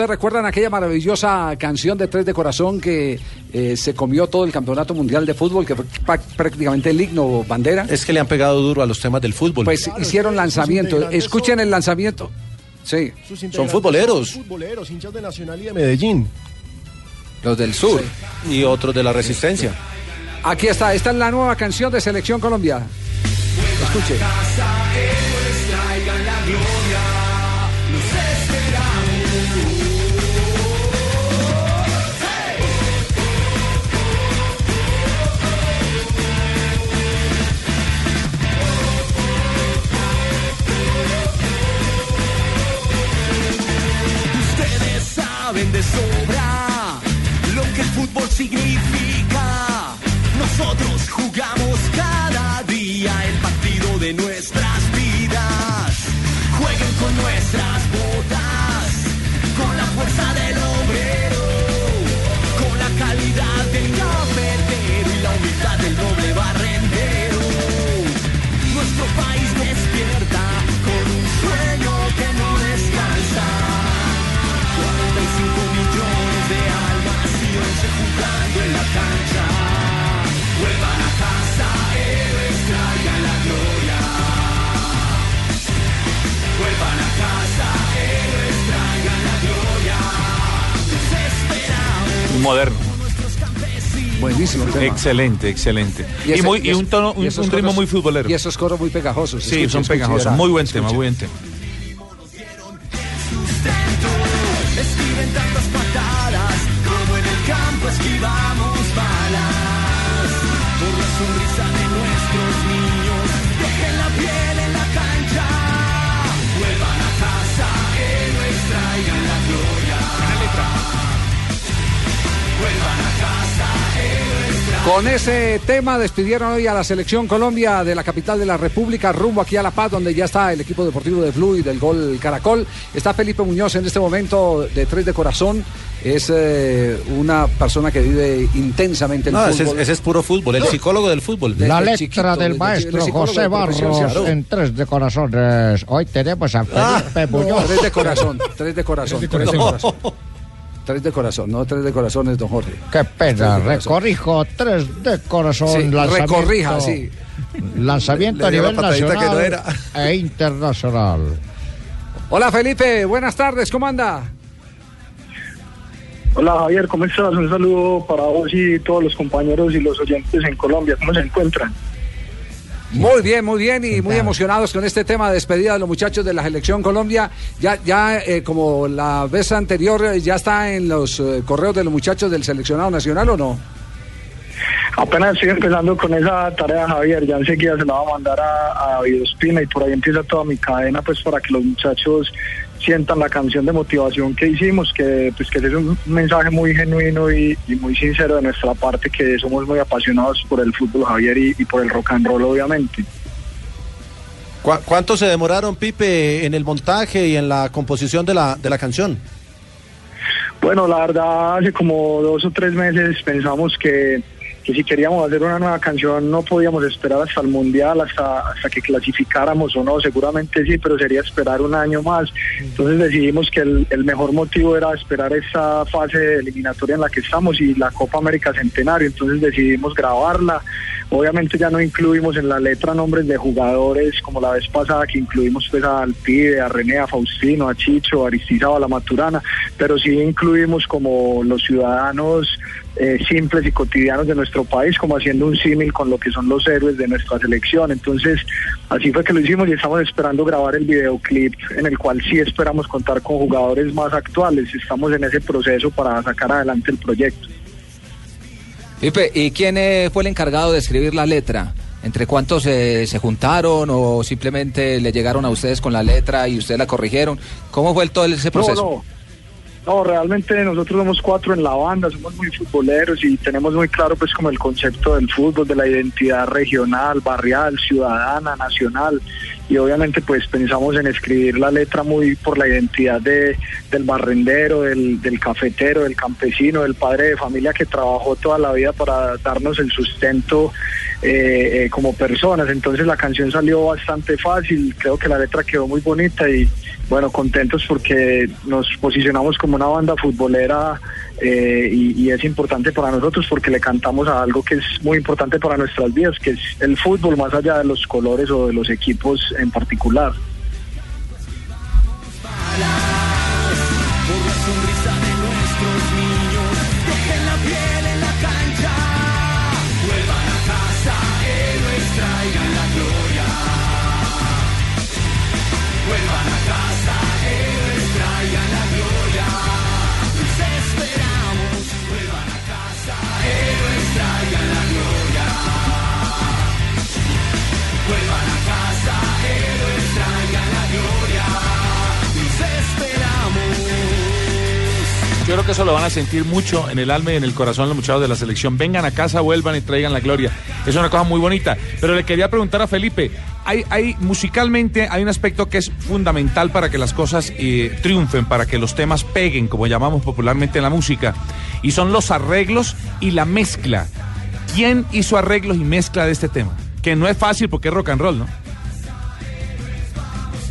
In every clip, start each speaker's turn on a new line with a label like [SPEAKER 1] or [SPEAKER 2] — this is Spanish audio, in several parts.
[SPEAKER 1] ¿ustedes recuerdan aquella maravillosa canción de Tres de Corazón que eh, se comió todo el campeonato mundial de fútbol, que fue prácticamente el himno bandera?
[SPEAKER 2] Es que le han pegado duro a los temas del fútbol.
[SPEAKER 1] Pues hicieron lanzamiento. Escuchen el lanzamiento. Sí.
[SPEAKER 2] Son futboleros.
[SPEAKER 3] Futboleros, hinchas de Nacional y de Medellín.
[SPEAKER 2] Los del sur. Y otros de la resistencia.
[SPEAKER 1] Aquí está, esta es la nueva canción de Selección Colombia. Escuche.
[SPEAKER 4] Nosotros jugamos cada día el partido de nuestras vidas. Jueguen con nuestras botas, con la fuerza
[SPEAKER 1] Buenísimo el tema.
[SPEAKER 5] Excelente, excelente. Y,
[SPEAKER 1] ese-
[SPEAKER 5] muy, y
[SPEAKER 1] ese-
[SPEAKER 5] un tono, un,
[SPEAKER 1] y esos
[SPEAKER 5] un ritmo
[SPEAKER 1] coros-
[SPEAKER 5] muy futbolero.
[SPEAKER 1] Y esos coros muy pegajosos.
[SPEAKER 5] Sí, son pegajosos. Muy buen tema, muy buen tema.
[SPEAKER 4] Esquiven tantas patadas como en el campo esquivamos balas. Por la sonrisa de nuestros niños, dejen la piel en la cancha. Vuelvan a casa, héroes, traigan la
[SPEAKER 1] Con ese tema despidieron hoy a la selección Colombia de la capital de la República, rumbo aquí a La Paz, donde ya está el equipo deportivo de Blue y del Gol Caracol. Está Felipe Muñoz en este momento de Tres de Corazón. Es eh, una persona que vive intensamente el
[SPEAKER 2] No, ese, es-
[SPEAKER 1] fútbol.
[SPEAKER 2] ese es puro fútbol, el psicólogo del fútbol.
[SPEAKER 6] La letra
[SPEAKER 1] chiquito,
[SPEAKER 6] del maestro José Barros en Tres de Corazones. Hoy tenemos a Felipe Muñoz.
[SPEAKER 1] Tres de corazón, tres de corazón, tres de corazón. Tres de corazón, no tres de corazones, don Jorge.
[SPEAKER 6] Qué pena, recorrijo, tres de corazón.
[SPEAKER 1] Sí,
[SPEAKER 6] lanzamiento-
[SPEAKER 1] recorrija, sí.
[SPEAKER 6] Lanzamiento
[SPEAKER 2] Le
[SPEAKER 6] a nivel
[SPEAKER 2] patadita que
[SPEAKER 6] nacional
[SPEAKER 2] no era.
[SPEAKER 6] e internacional.
[SPEAKER 1] Hola Felipe, buenas tardes, ¿cómo anda?
[SPEAKER 7] Hola Javier, ¿cómo estás? Un saludo para vos y todos los compañeros y los oyentes en Colombia. ¿Cómo se encuentran?
[SPEAKER 1] Muy bien, muy bien y muy emocionados con este tema de despedida de los muchachos de la selección Colombia. Ya, ya eh, como la vez anterior, eh, ya está en los eh, correos de los muchachos del seleccionado nacional o no?
[SPEAKER 7] Apenas estoy empezando con esa tarea, Javier. Ya enseguida se la va a mandar a, a David Ospina y por ahí empieza toda mi cadena, pues para que los muchachos sientan la canción de motivación que hicimos, que pues que ese es un mensaje muy genuino y, y muy sincero de nuestra parte, que somos muy apasionados por el fútbol, Javier, y, y por el rock and roll, obviamente.
[SPEAKER 2] ¿Cu- ¿Cuánto se demoraron, Pipe, en el montaje y en la composición de la, de la canción?
[SPEAKER 7] Bueno, la verdad, hace como dos o tres meses pensamos que, que si queríamos hacer una nueva canción no podíamos esperar hasta el Mundial, hasta, hasta que clasificáramos o no, seguramente sí, pero sería esperar un año más. Entonces decidimos que el, el mejor motivo era esperar esta fase eliminatoria en la que estamos y la Copa América Centenario, entonces decidimos grabarla. Obviamente ya no incluimos en la letra nombres de jugadores como la vez pasada que incluimos pues a Alpide, a René, a Faustino, a Chicho, a Aristizábal, a la Maturana, pero sí incluimos como los ciudadanos eh, simples y cotidianos de nuestro país, como haciendo un símil con lo que son los héroes de nuestra selección. Entonces, así fue que lo hicimos y estamos esperando grabar el videoclip en el cual sí esperamos contar con jugadores más actuales. Estamos en ese proceso para sacar adelante el proyecto.
[SPEAKER 8] Pipe, ¿y quién eh, fue el encargado de escribir la letra? ¿Entre cuántos eh, se juntaron o simplemente le llegaron a ustedes con la letra y ustedes la corrigieron? ¿Cómo fue el, todo ese proceso?
[SPEAKER 7] No, no. No, realmente nosotros somos cuatro en la banda, somos muy futboleros y tenemos muy claro pues como el concepto del fútbol, de la identidad regional, barrial, ciudadana, nacional y obviamente pues pensamos en escribir la letra muy por la identidad de, del barrendero, del, cafetero, del campesino, del padre de familia que trabajó toda la vida para darnos el sustento eh, eh, como personas. Entonces la canción salió bastante fácil, creo que la letra quedó muy bonita y bueno, contentos porque nos posicionamos como una banda futbolera eh, y es importante para nosotros porque le cantamos a algo que es muy importante para nuestras vidas, que es el fútbol más allá de los colores o de los equipos en particular.
[SPEAKER 4] Por la sonrisa
[SPEAKER 5] eso lo van a sentir mucho en el alma y en el corazón los muchachos de la selección. Vengan a casa, vuelvan y traigan la gloria. Es una cosa muy bonita. Pero le quería preguntar a Felipe, hay, hay musicalmente hay un aspecto que es fundamental para que las cosas eh, triunfen, para que los temas peguen, como llamamos popularmente en la música, y son los arreglos y la mezcla. ¿Quién hizo arreglos y mezcla de este tema? Que no es fácil porque es rock and roll, ¿no?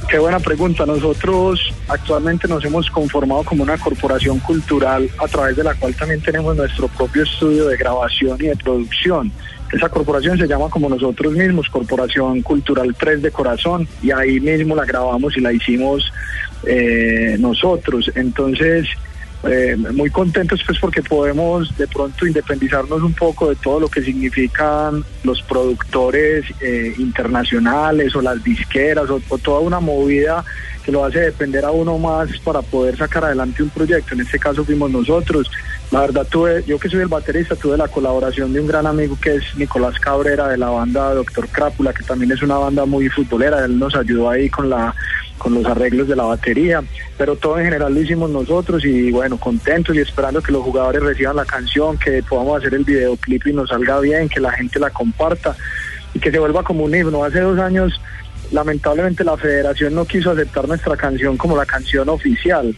[SPEAKER 7] Qué buena pregunta. Nosotros actualmente nos hemos conformado como una corporación cultural a través de la cual también tenemos nuestro propio estudio de grabación y de producción. Esa corporación se llama como nosotros mismos, Corporación Cultural 3 de Corazón, y ahí mismo la grabamos y la hicimos eh, nosotros. Entonces, eh, muy contentos pues porque podemos de pronto independizarnos un poco de todo lo que significan los productores eh, internacionales o las disqueras o, o toda una movida lo hace depender a uno más para poder sacar adelante un proyecto. En este caso fuimos nosotros. La verdad tuve, yo que soy el baterista, tuve la colaboración de un gran amigo que es Nicolás Cabrera de la banda Doctor Crápula, que también es una banda muy futbolera. Él nos ayudó ahí con la con los arreglos de la batería, pero todo en general lo hicimos nosotros y bueno, contentos y esperando que los jugadores reciban la canción, que podamos hacer el videoclip y nos salga bien, que la gente la comparta y que se vuelva como un himno. Hace dos años, lamentablemente, la federación no quiso aceptar nuestra canción como la canción oficial.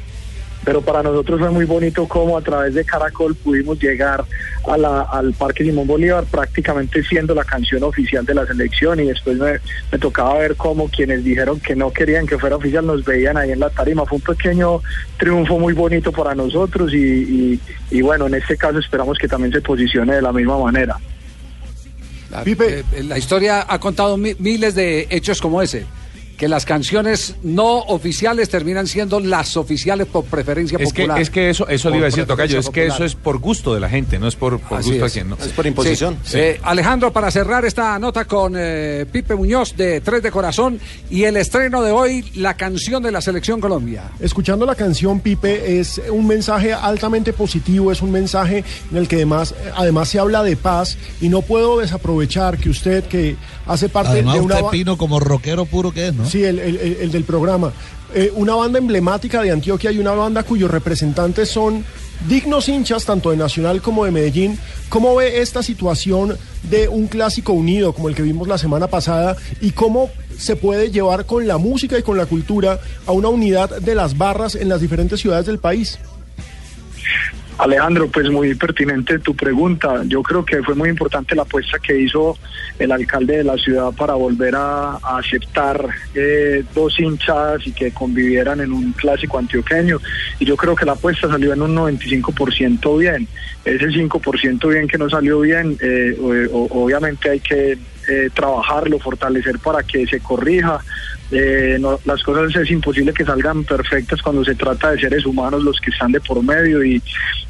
[SPEAKER 7] Pero para nosotros fue muy bonito cómo a través de Caracol pudimos llegar al Parque Simón Bolívar prácticamente siendo la canción oficial de la selección y después me, tocaba ver cómo quienes dijeron que no querían que fuera oficial nos veían ahí en la tarima. Fue un pequeño triunfo muy bonito para nosotros y bueno, en este caso esperamos que también se posicione de la misma manera.
[SPEAKER 1] La, eh, la historia ha contado mi- miles de hechos como ese. Que las canciones no oficiales terminan siendo las oficiales por preferencia
[SPEAKER 5] Es que,
[SPEAKER 1] popular.
[SPEAKER 5] es que eso, eso le iba a decir Tocayo, es que eso es por gusto de la gente, no es por, por
[SPEAKER 1] Así
[SPEAKER 5] gusto
[SPEAKER 1] es.
[SPEAKER 5] a quien no.
[SPEAKER 2] Es por imposición.
[SPEAKER 1] Sí. Eh, Alejandro, para cerrar esta nota con eh, Pipe Muñoz de Tres de Corazón y el estreno de hoy, la canción de la Selección Colombia.
[SPEAKER 3] Escuchando la canción Pipe es un mensaje altamente positivo, es un mensaje en el que además, además se habla de paz y no puedo desaprovechar que usted que hace parte
[SPEAKER 9] Además,
[SPEAKER 3] de una...
[SPEAKER 9] usted Pino como rockero puro que es, ¿no?
[SPEAKER 3] Sí, el, el- el- el del programa. Eh, una banda emblemática de Antioquia y una banda cuyos representantes son dignos hinchas tanto de Nacional como de Medellín. ¿Cómo ve esta situación de un clásico unido como el que vimos la semana pasada y cómo se puede llevar con la música y con la cultura a una unidad de las barras en las diferentes ciudades del país?
[SPEAKER 7] Alejandro, pues muy pertinente tu pregunta. Yo creo que fue muy importante la apuesta que hizo el alcalde de la ciudad para volver a, aceptar eh, dos hinchadas y que convivieran en un clásico antioqueño. Y yo creo que la apuesta salió en un 95% bien. Ese 5% bien que no salió bien, eh, obviamente hay que eh, trabajarlo, fortalecer para que se corrija. Eh, las cosas es imposible que salgan perfectas cuando se trata de seres humanos los que están de por medio y,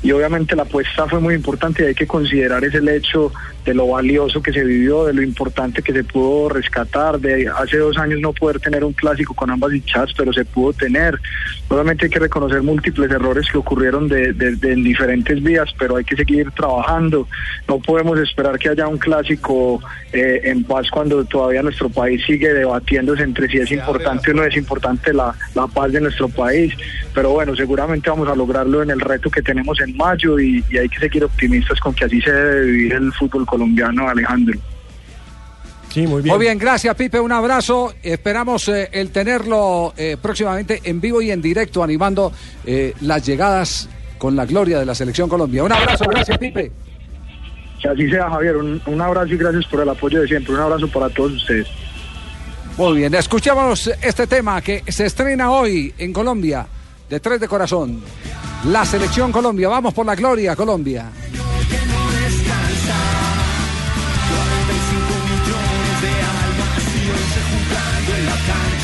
[SPEAKER 7] y obviamente la apuesta fue muy importante y hay que considerar ese hecho de lo valioso que se vivió, de lo importante que se pudo rescatar, de hace dos años no poder tener un clásico con ambas hinchadas, pero se pudo tener. Obviamente hay que reconocer múltiples errores que ocurrieron de, de- de en diferentes vías, pero hay que seguir trabajando. No podemos esperar que haya un clásico eh, en paz cuando todavía nuestro país sigue debatiéndose entre si es importante o no es importante la, la paz de nuestro país. Pero bueno, seguramente vamos a lograrlo en el reto que tenemos en mayo y, y hay que seguir optimistas con que así se debe vivir el fútbol colombiano, Alejandro.
[SPEAKER 3] Sí, muy bien.
[SPEAKER 1] Muy bien, gracias Pipe, un abrazo. Esperamos eh, el tenerlo eh, próximamente en vivo y en directo animando eh, las llegadas con la gloria de la Selección Colombia. Un abrazo, gracias Pipe.
[SPEAKER 7] Que así sea, Javier. Un, un abrazo y gracias por el apoyo de siempre. Un abrazo para todos ustedes.
[SPEAKER 1] Muy bien, escuchemos este tema que se estrena hoy en Colombia, de Tres de Corazón. La selección Colombia, vamos por la gloria, Colombia.
[SPEAKER 4] que no descansa. 45 millones de almas y 11 jugando en la cancha.